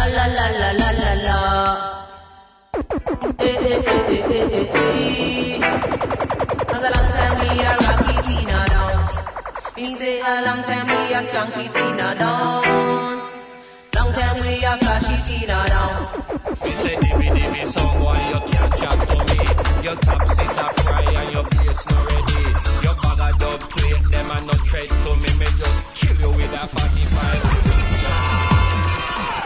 La la la la la la la. Eh eh eh eh eh eh eh. Cause a long time we a rocky Tina dance. Me say a long time we a skunky Tina dance. Long time we a flashy Tina dance. Me say dimmy dimmy song why you can't chat to me. Your top sit a fry and your bass no ready. Your bag a dub plate them a no tread to me. Me just kill you with a 45.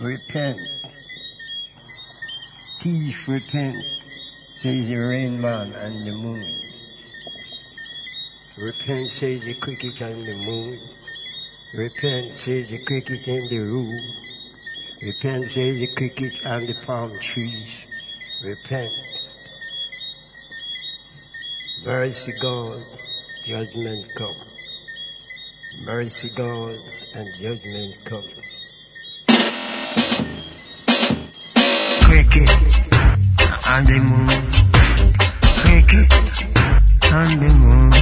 repent. Thief, repent, says the rain man and the moon. Repent, says the cricket and the moon. Repent, says the cricket and the roo. Repent, says the cricket and the palm trees. Repent. Mercy God, judgment come. Mercy God, and judgment come. Cricket on the moon. On the moon. Cricket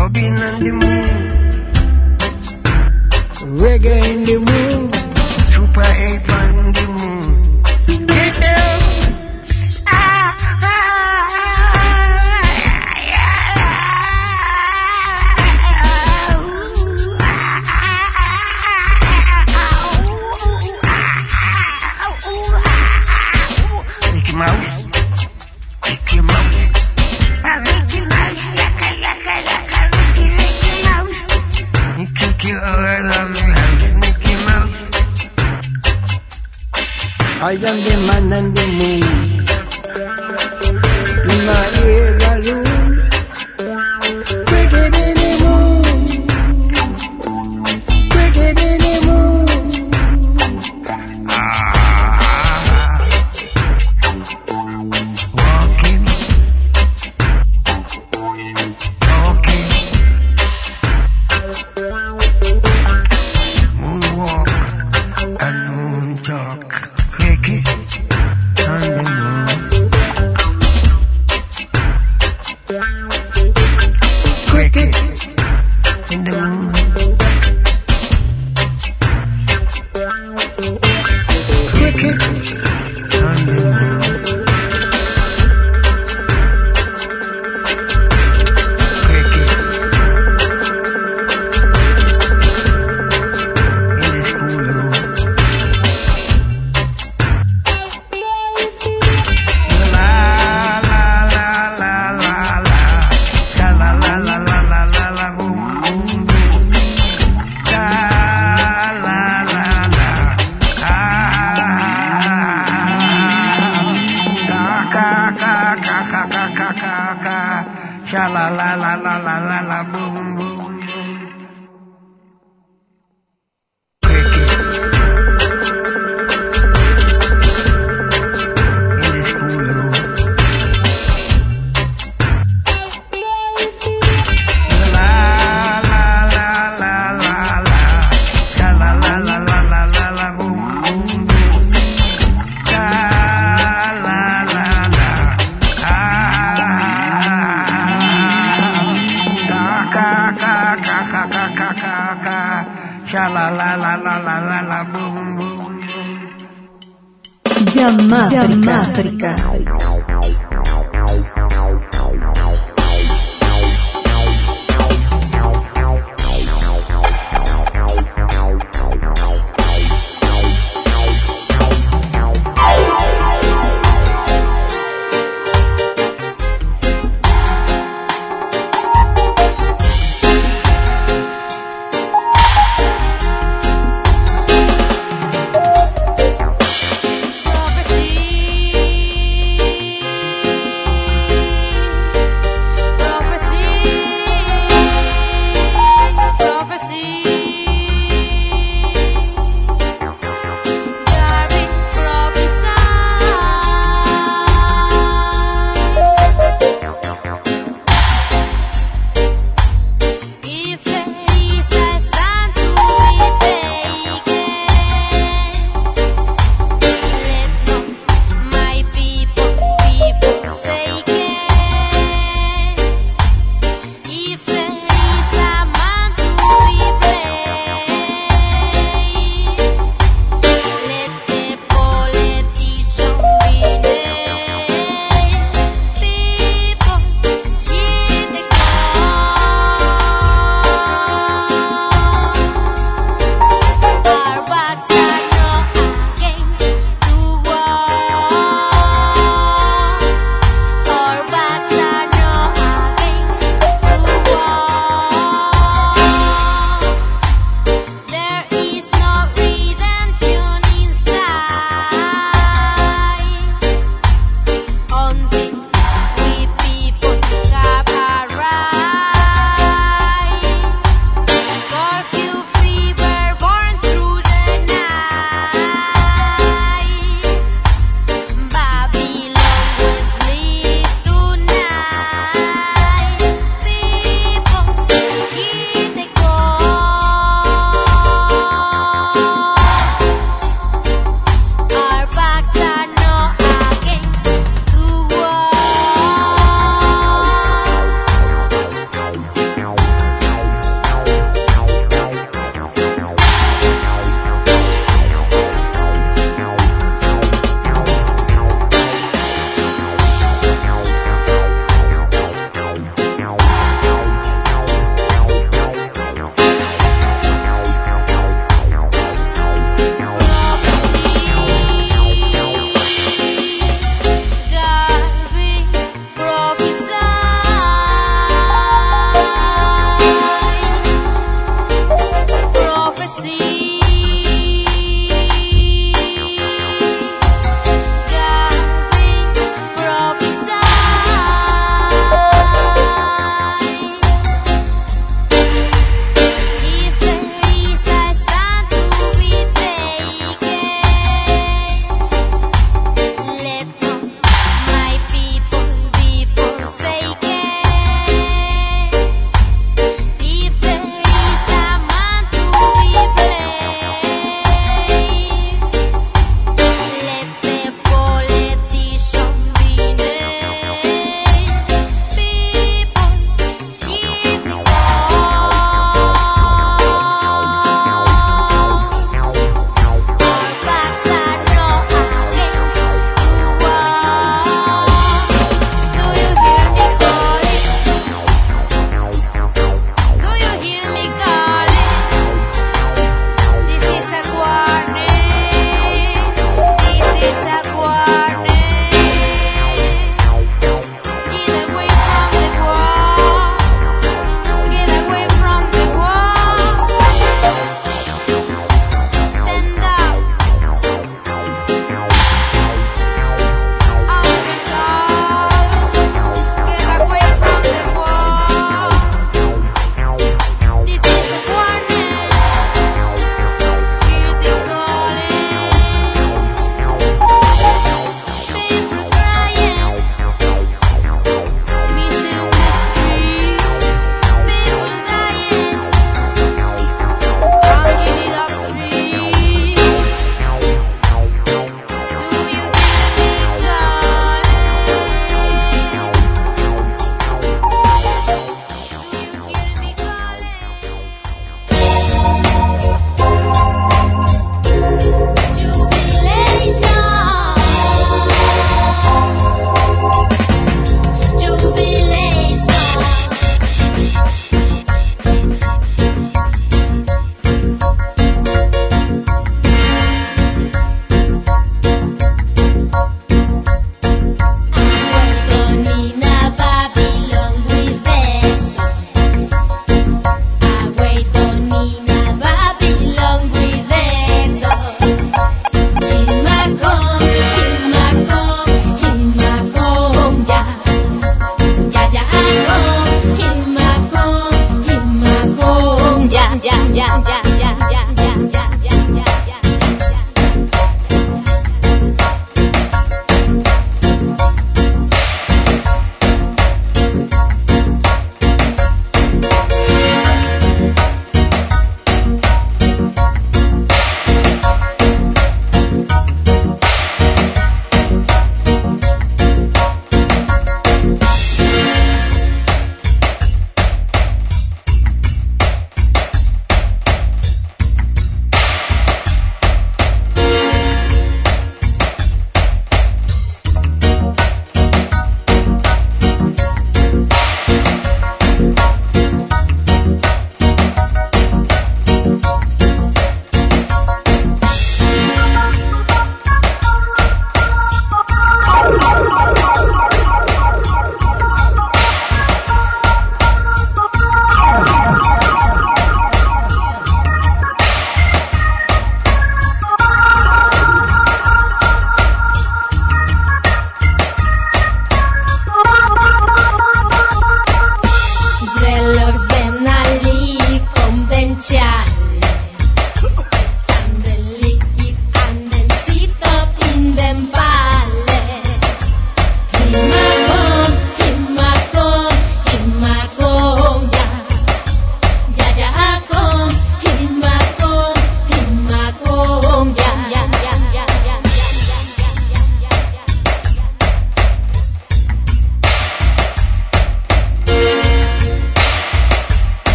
dubbing on the moon. Reggae in the moon.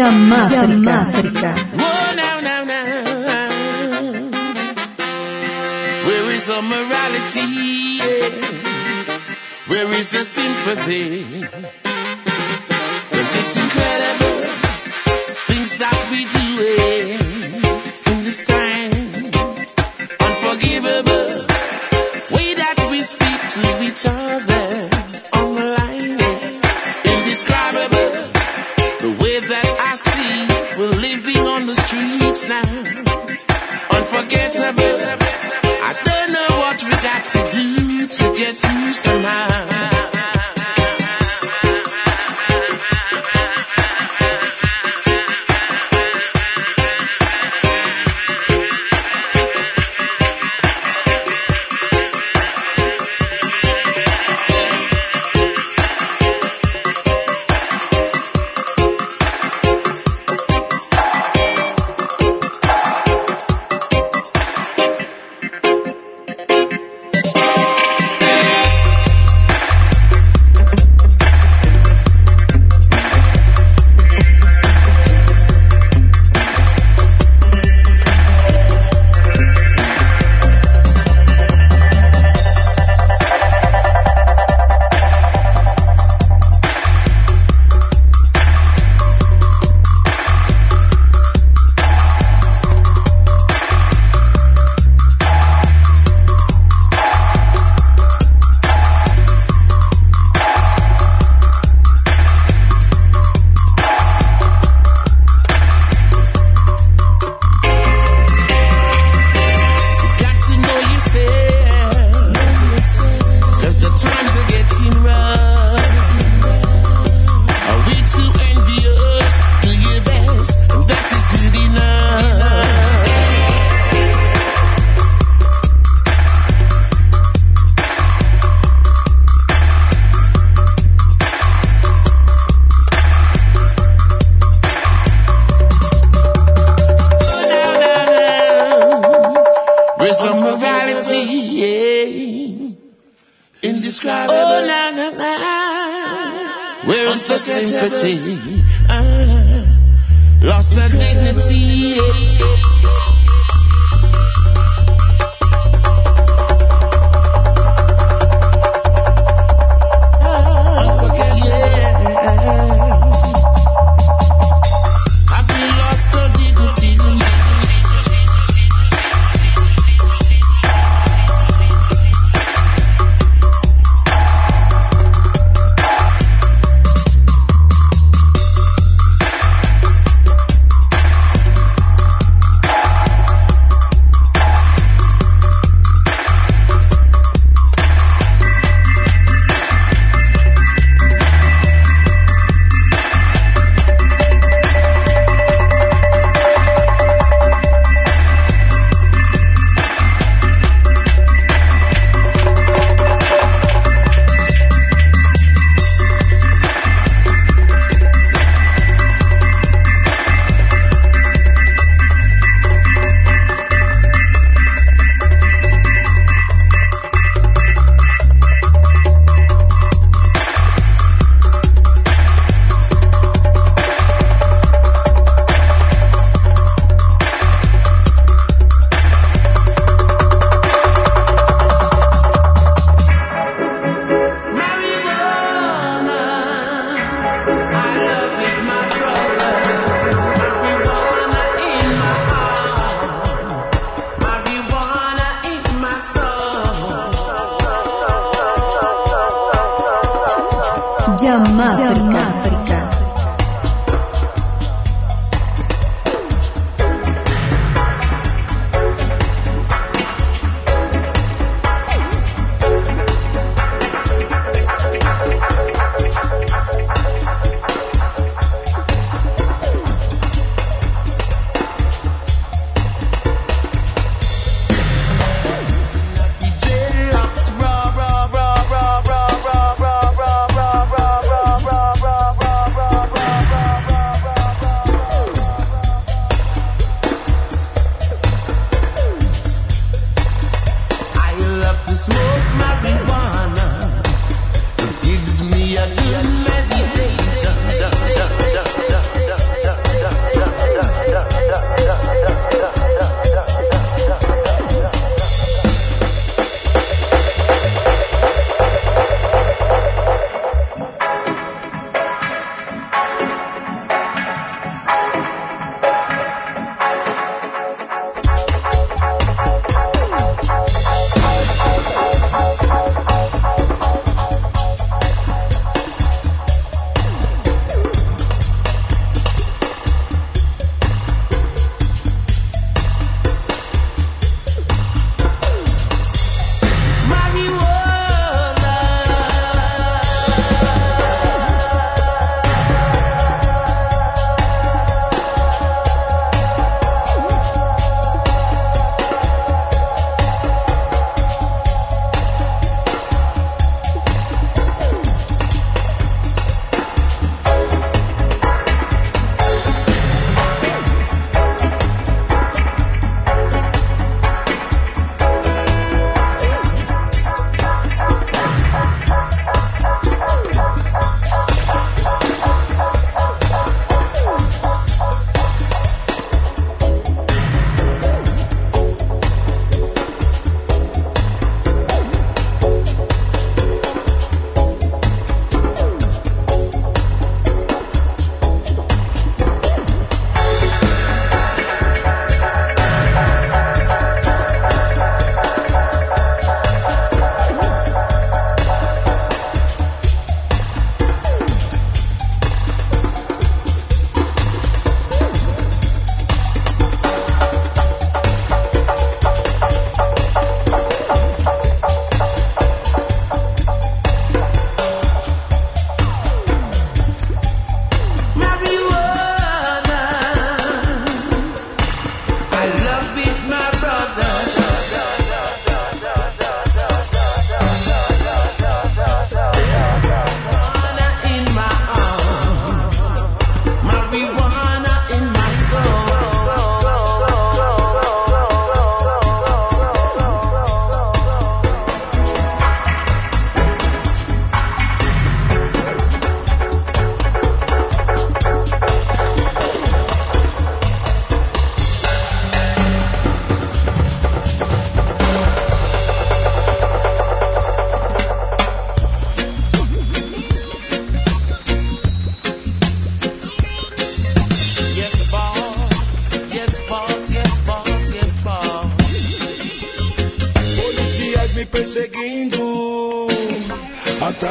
Llamafrica.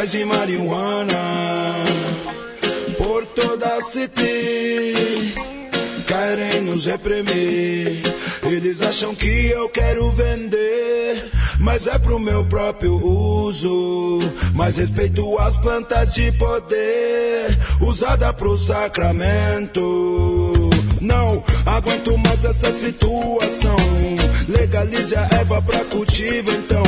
Atrás de marihuana, por toda a city, querem nos reprimir. Eles acham que eu quero vender, mas é pro meu próprio uso. Mas respeito as plantas de poder, usada pro sacramento. Não aguento mais essa situação. Legalize a erva pra cultivo, então.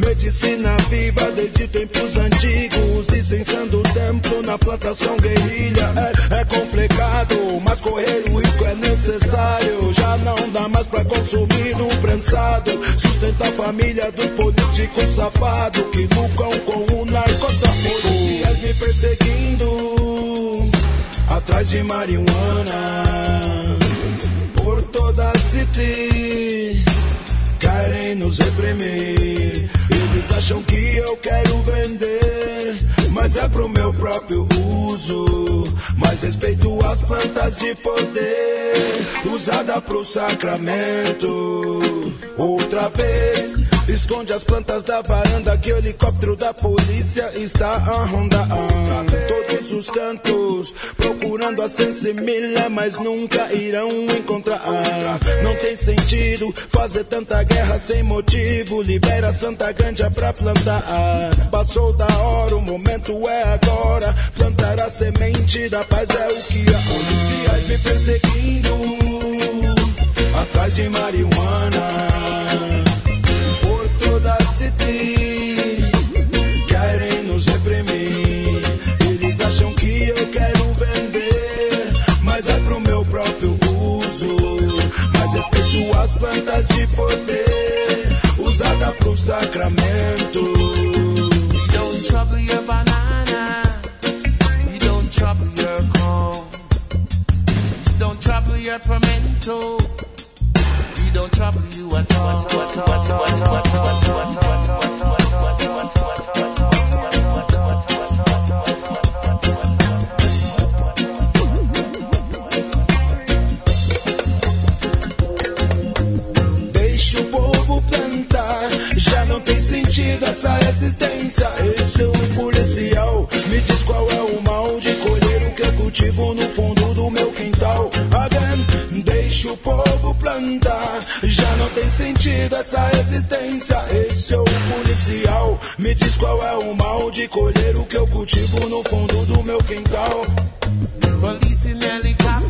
Medicina viva desde tempos antigos. Incensando o templo na plantação guerrilha. É, é complicado, mas correr o risco é necessário. Já não dá mais pra consumir o prensado. Sustenta a família dos políticos safados que lucram com o narcotráfico. Policiais me perseguindo atrás de marihuana por toda a city querem nos reprimir acham que eu quero vender mas é pro meu próprio uso. Mas respeito as plantas de poder usada pro sacramento. Outra vez Esconde as plantas da varanda que o helicóptero da polícia está a rondar. Todos os cantos procurando a sensimilha, mas nunca irão encontrar. Não tem sentido fazer tanta guerra sem motivo. Libera Santa Ganja pra plantar. Passou da hora, o momento é agora. Plantar a semente da paz é o que há. Policiais me perseguindo atrás de marihuana plantas de poder, usada pro sacramento. We don't trouble your banana. We don't trouble your corn. Don't trouble your pimento. We don't trouble you at all, at all, at all, at all, at all, at all, essa resistência. Esse é um policial, me diz qual é o mal de colher o que eu cultivo no fundo do meu quintal. Again, deixa o povo plantar, já não tem sentido essa resistência. Esse é o policial, me diz qual é o mal de colher o que eu cultivo no fundo do meu quintal. Police in helicopter.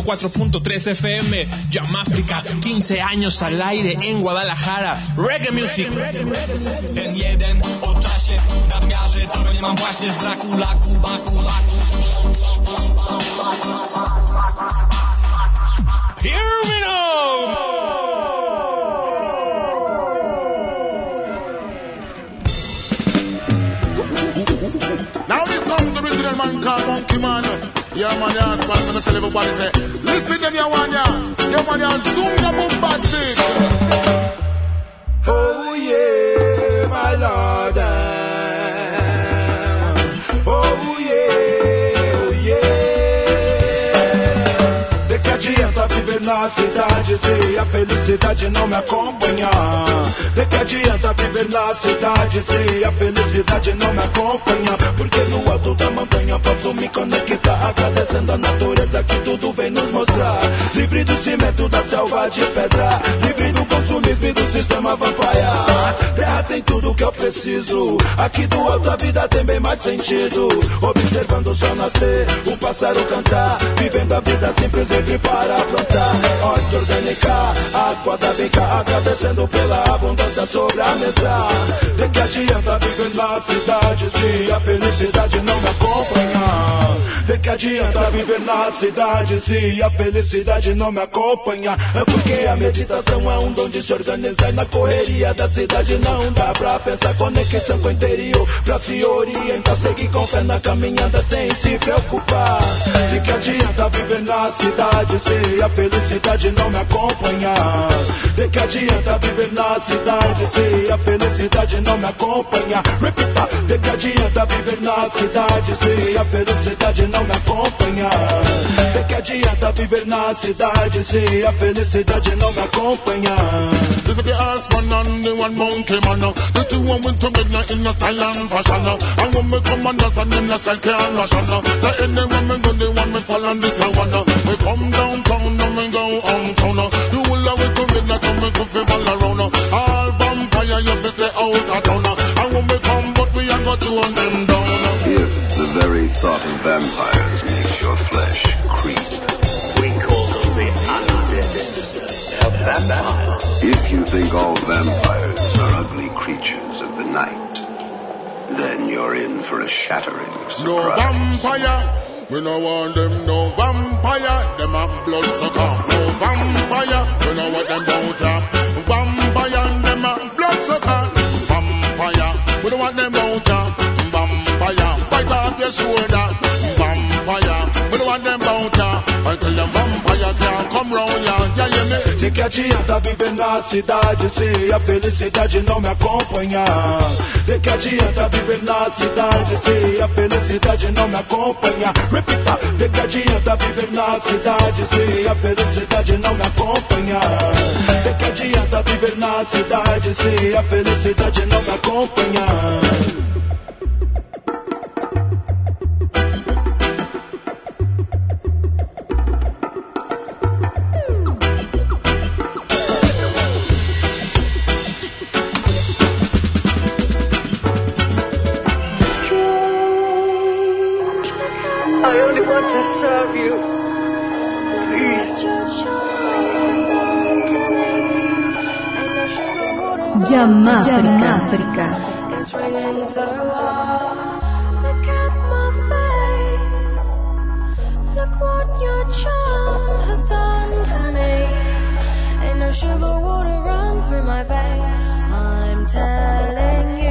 ...104.3 FM, Yamáfrica, 15 años al aire en Guadalajara, Reggae Music. Now this comes the man Monkey Man. Yeah, man, yeah, man, I'm gonna tell everybody, say, listen them, you one, yeah. Yeah, man, yeah, zoom your bombastic. Oh yeah, my lord. Na cidade se a felicidade não me acompanhar? De que adianta viver na cidade se a felicidade não me acompanhar? Porque no alto da montanha posso me conectar, agradecendo a natureza que tudo vem nos mostrar. Livre do cimento, da selva de pedra, livre do consumismo e do sistema vampire. Terra tem tudo que eu preciso. Aqui do alto a vida tem bem mais sentido. Observando o sol nascer, o pássaro cantar, vivendo a vida simples, livre para aprontar. Horta orgânica, água da bica, agradecendo pela abundância sobre a mesa. De que adianta viver na cidade se a felicidade não me acompanhar? De que adianta viver na cidade se a felicidade não me acompanha? É porque a meditação é um dom de se organizar na correria da cidade não dá pra pensar conexão com o interior pra se orientar, seguir com fé na caminhada sem se preocupar. De que adianta viver na cidade se a felicidade não me acompanhar? De que adianta viver na cidade se a felicidade não me acompanha? Repita, de que adianta viver na cidade se a felicidade não me acompanha? De que adianta viver na cidade se a felicidade não me acompanha? This is the horseman and the one monkey man. Uh. The two them together in a style and fashion. And when me come and dance and in a style can't ration. Uh. The anyone me go, the one me fall on this one. Uh. We come downtown shattering No vampire. We no want them no vampire. Them a blood sucker. No vampire. We no want them ya. Vampire. De que adianta viver na cidade se a felicidade não me acompanhar? De que adianta viver na cidade se a felicidade não me acompanha? Repita, de que adianta viver na cidade se a felicidade não me acompanha? De que adianta viver na cidade se a felicidade não me acompanha? Me. Ain't no sugar water run through my veins. I'm telling you,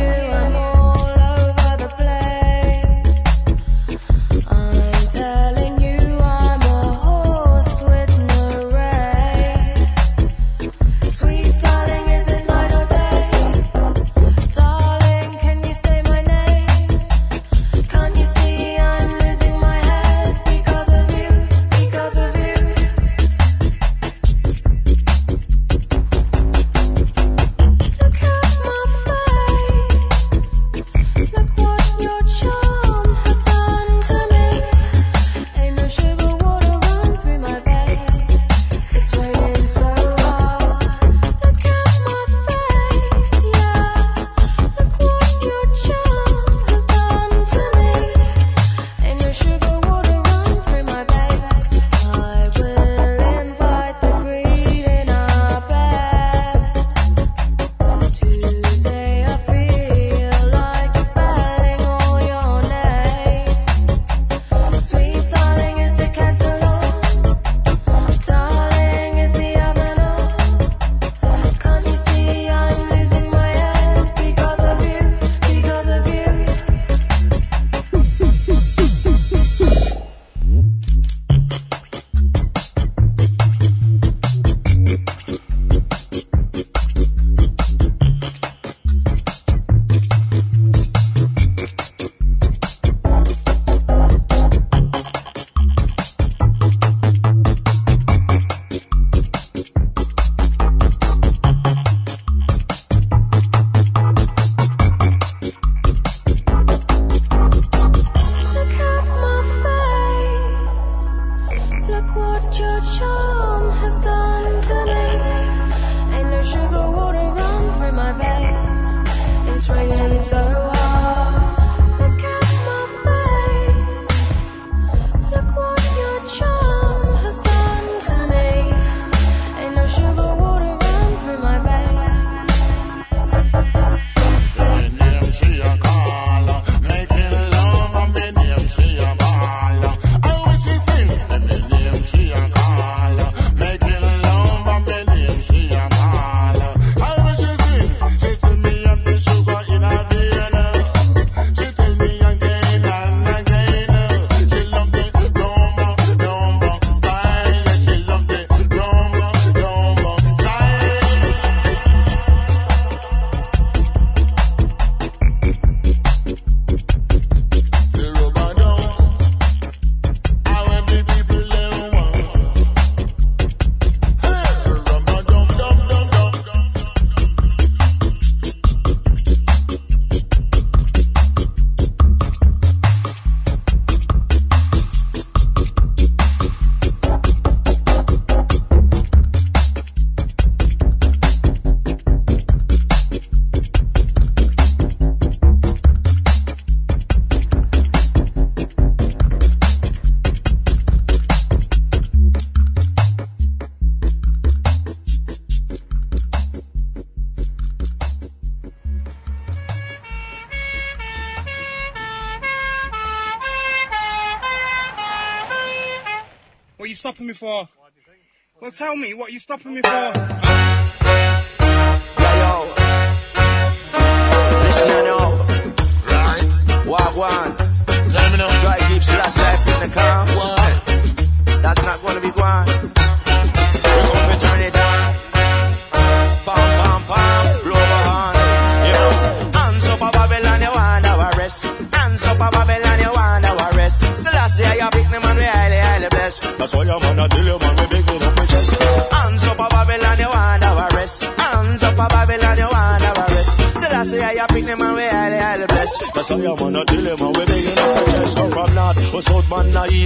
tell me, what are you stopping me for?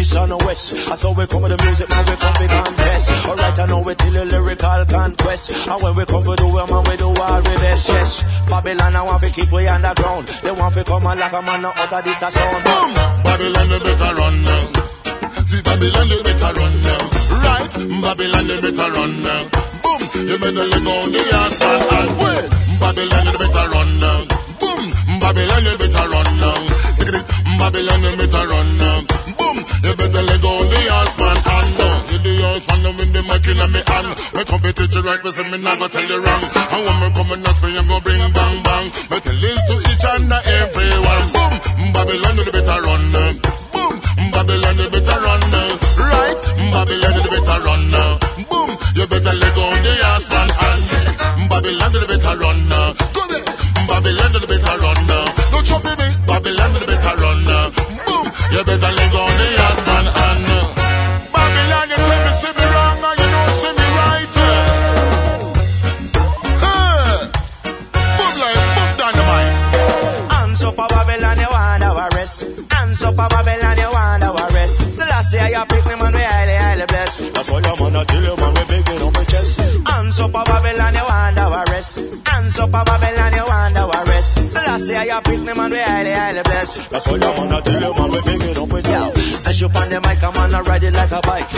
East, and west. That's how we come with the music, man, we come, we confess. Alright, I know we tell you lyrical conquest. And when we come, we do it, man, we do all we best, yes. Babylon, I want to keep we underground. They want to come and like a man, out of this a sound. Boom! Babylon, they better run now. See, Babylon, they better run now. Right? Babylon, they better run now. Boom! You better let go the asphalt and wait. Babylon, they better run now. Boom! Babylon, they better run now. Babylon, they better run now. Hand. My competition right, but say me go tell you wrong. And when me come and me, I'm gonna bring bang bang. Me tell this to each and everyone. Boom! Babylon, they better run. Boom! Babylon, you better run. Right? Babylon, you better run. Boom! You better highly. That's why I'm tell you, man, we bigging up with Yo, and she on the mic, I'm on a ride it like a bike.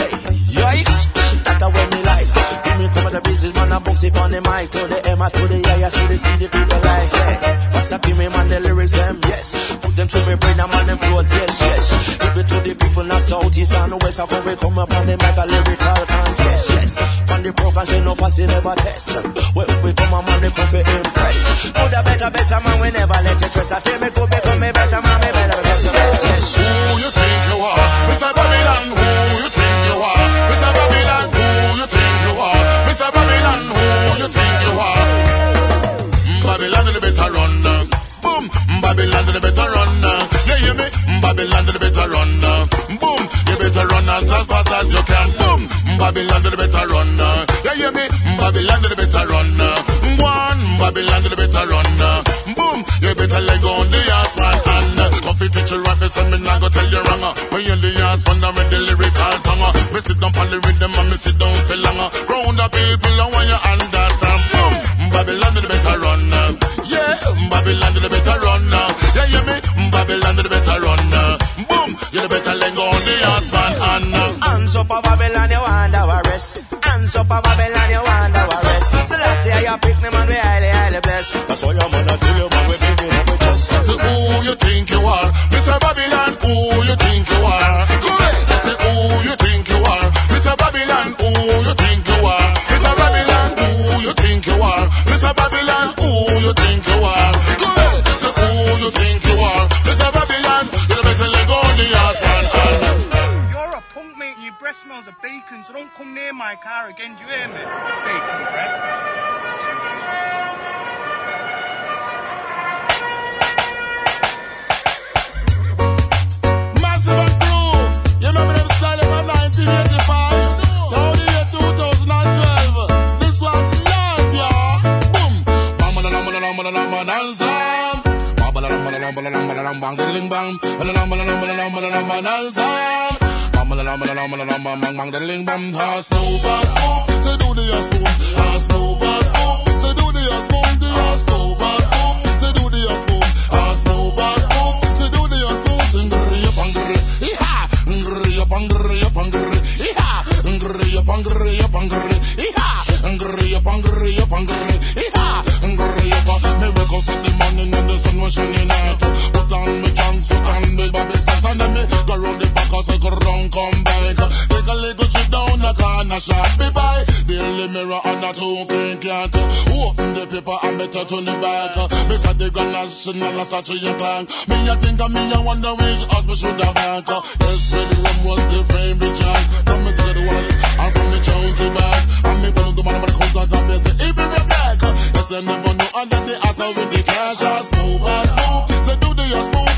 Yikes, that's the way me like. Give me come of the business, man, I bounce it on the mic. To the M, I to the I, I see the C, the people like, hey. Rasta give me, man, the lyrics, them, yes. Put them to me brain, I'm on them float, yes, yes. Give it to the people, not south, east, and west. I come, we come up on the mic, a lyrical contest, yes. On the program, say no fussy, never test. When we come, on, man, they come for impress. Do the better, better, man, we never let you trust. I tell me, go, me Babylon, you better run now. You hear me? Babylon, you better run. Uh. One, Babylon, you better run uh. Bang, bang, diddling, bang. Ah, slow, fast, slow. Say do the ah, slow. Ah, slow, fast, slow. Say do the ah, slow. The ah, slow, fast, slow. Say do the ah, slow. Ah, slow, fast, slow. Say do the ah, slow. Sing gree up and gree. Iha! Gree up and gree up and gree. Iha! Gree up and gree up and gree. Iha! Gree up and gree up and gree. Iha! Gree up and- Me wake up in the morning and the sun was shining out. Me bobby socks and then me go round the back and circle round, come back. Take a little trip a shot me by. Daily mirror and a two clean cat. Open the paper and better turn the back. Me say the grand national statue and clank. Me a think of me a wonder which us me should have back. Yes, the one was the fame the jack. From me to the one and from the back. And me burn the man when it comes out of me say be the black. Yes, I never know under the ass with the cash. I smooth, I smooth. Say do the a smooth,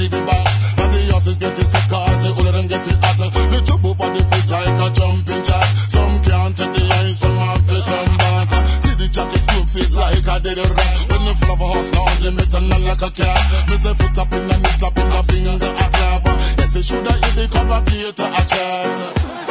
TV box. Now the horses get it cause the older them get it hotter. The trouble for the face like a jumping jack. Some can't take the line, some have to turn back. See the jacket skin face like a dead rat. When the flower horse now they make a like a cat. Me say foot up in and me slap in the finger a clap. Yes, it shoulda hit the commentator a chat.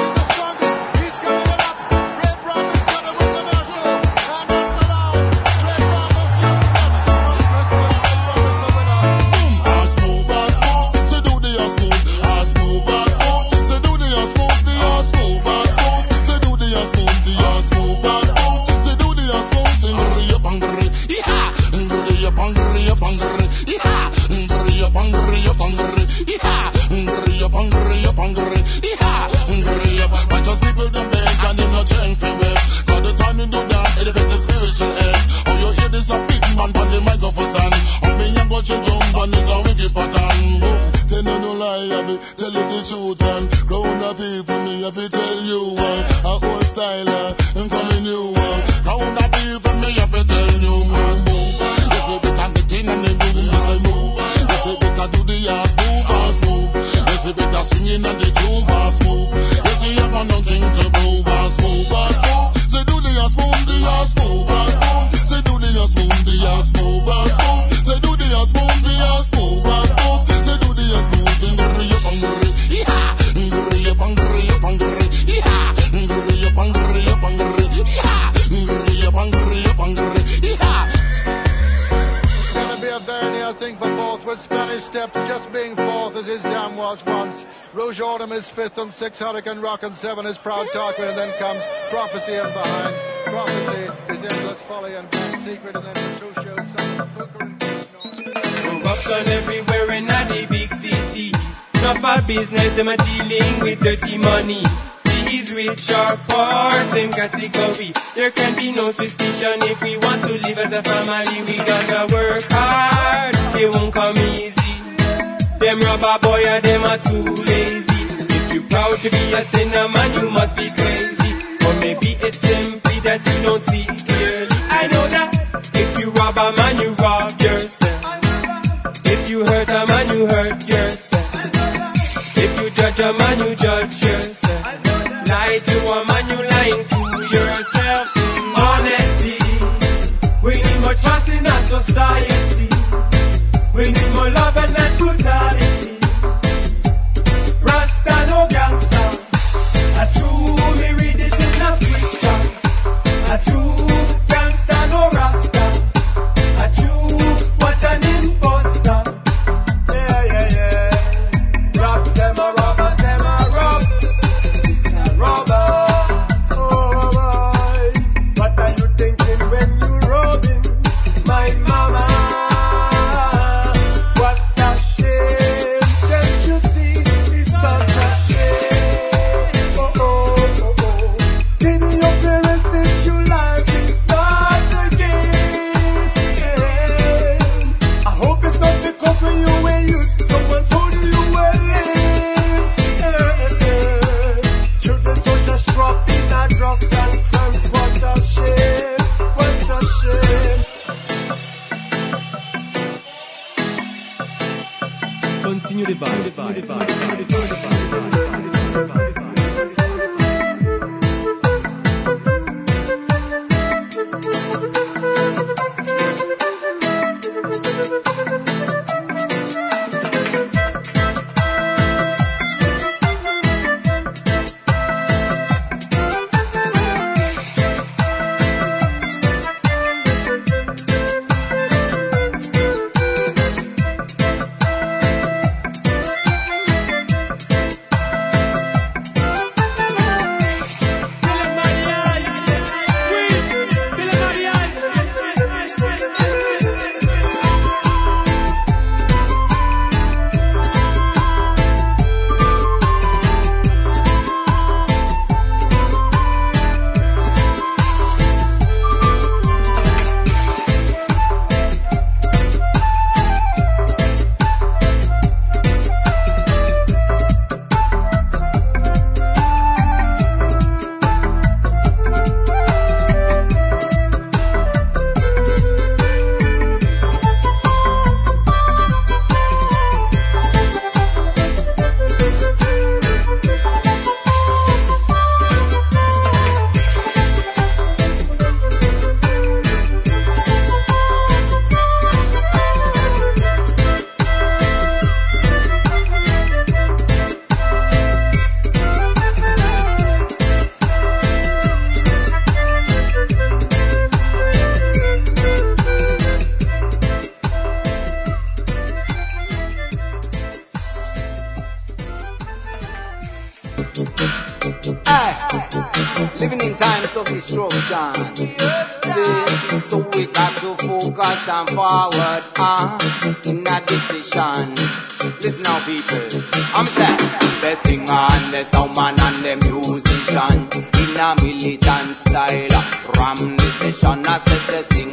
to the Rouge is fifth and six. Hurricane Rock and seven is Proud Tarquin and then comes Prophecy and behind. Prophecy is Endless Folly and Bad Secret and then two shows. Corruption everywhere in the big cities. Not for business, them are dealing with dirty money. These rich or poor, same category. There can be no suspicion if we want to live as a family. We gotta work hard, it won't come easy. Them rubber boy and them are too lazy. If you proud to be a sinner, man, you must be crazy. Or maybe it's simply that you don't see clearly. I know that if you rob a man, you rob yourself. If you hurt a man, you hurt yourself. If you judge a man, you judge yourself. Lie to a man, you lying to yourself. Honesty. We need more trust in our society. We need more destruction. See, so we got to focus and forward uh, in a decision. Listen now, people. I'm saying the singer and the soundman and the musician in a militant style. Ram the session, I said the singer,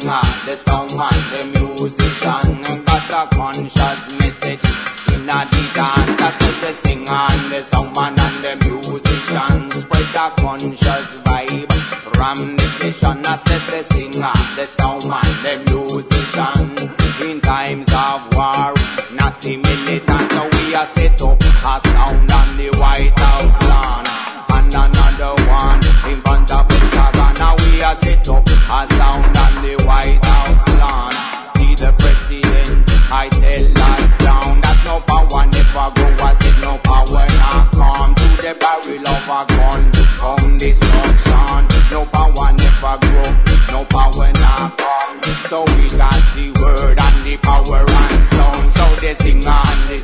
a sound on the White House lawn. See the president, I tell down that no power never go as if no power not come to the barrel of a gun. Come destruction, no power never grow, no power not come. So we got the word and the power and sound. So the singer and the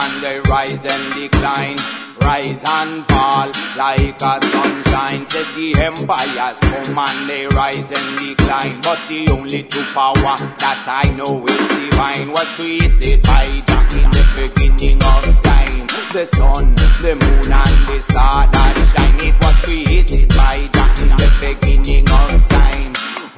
and they rise and decline. Rise and fall like a sunshine. Said the empires come and they rise and decline. But the only true power that I know is divine was created by Jah in the beginning of time. The sun, the moon, and the star that shine. It was created by Jah in the beginning of time.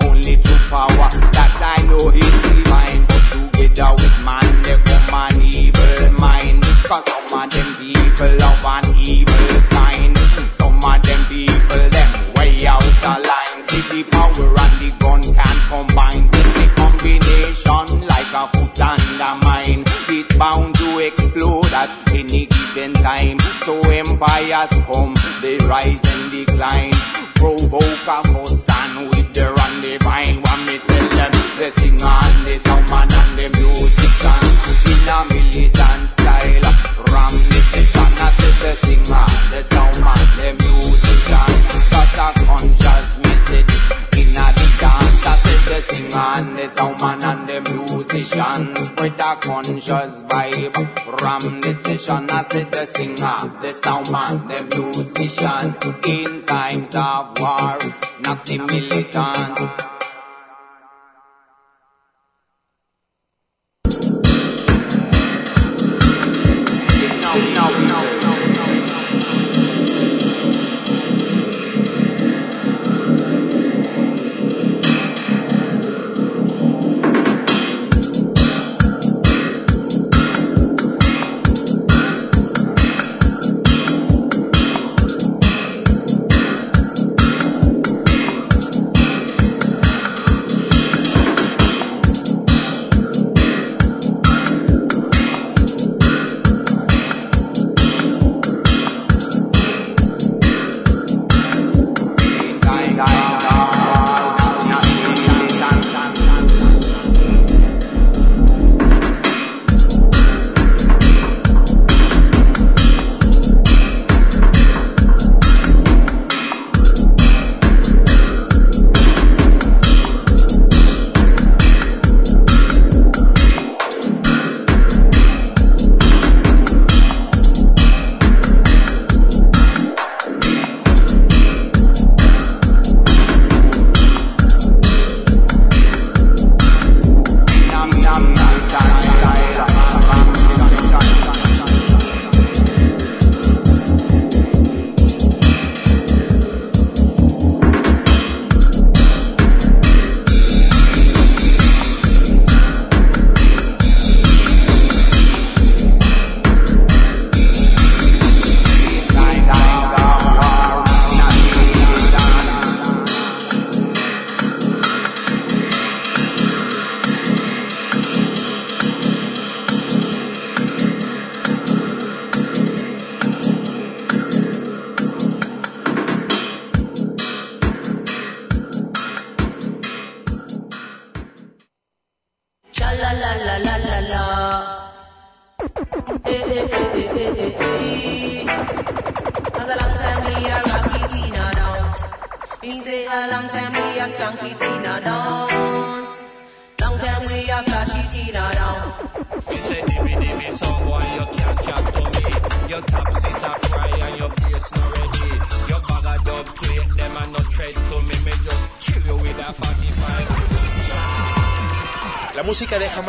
Only true power that I know is divine. But together with man, they come an evil mind. Cause some of them people of an evil kind. Some of them people, them way out of line. See the power and the gun can combine. With the combination like a foot and a mine. It bound to explode at any given time. So empires come, they rise and decline. Provoke a fuss conscious vibe. Ram the session, I said the singer, the soundman, the musician in times of war, not the militant.